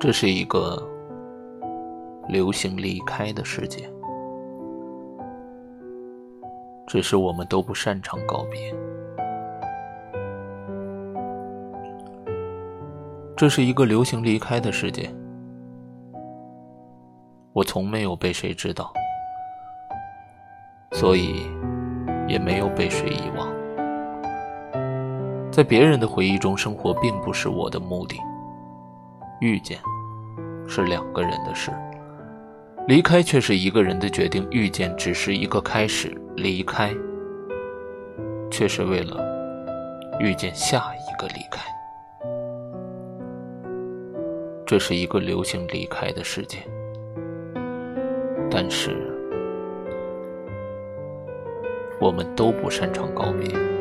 这是一个流行离开的世界，只是我们都不擅长告别。这是一个流行离开的世界，我从没有被谁知道，所以也没有被谁遗忘。在别人的回忆中生活，并不是我的目的。遇见是两个人的事，离开却是一个人的决定。遇见只是一个开始，离开却是为了遇见下一个离开。这是一个流行离开的世界，但是我们都不擅长告别。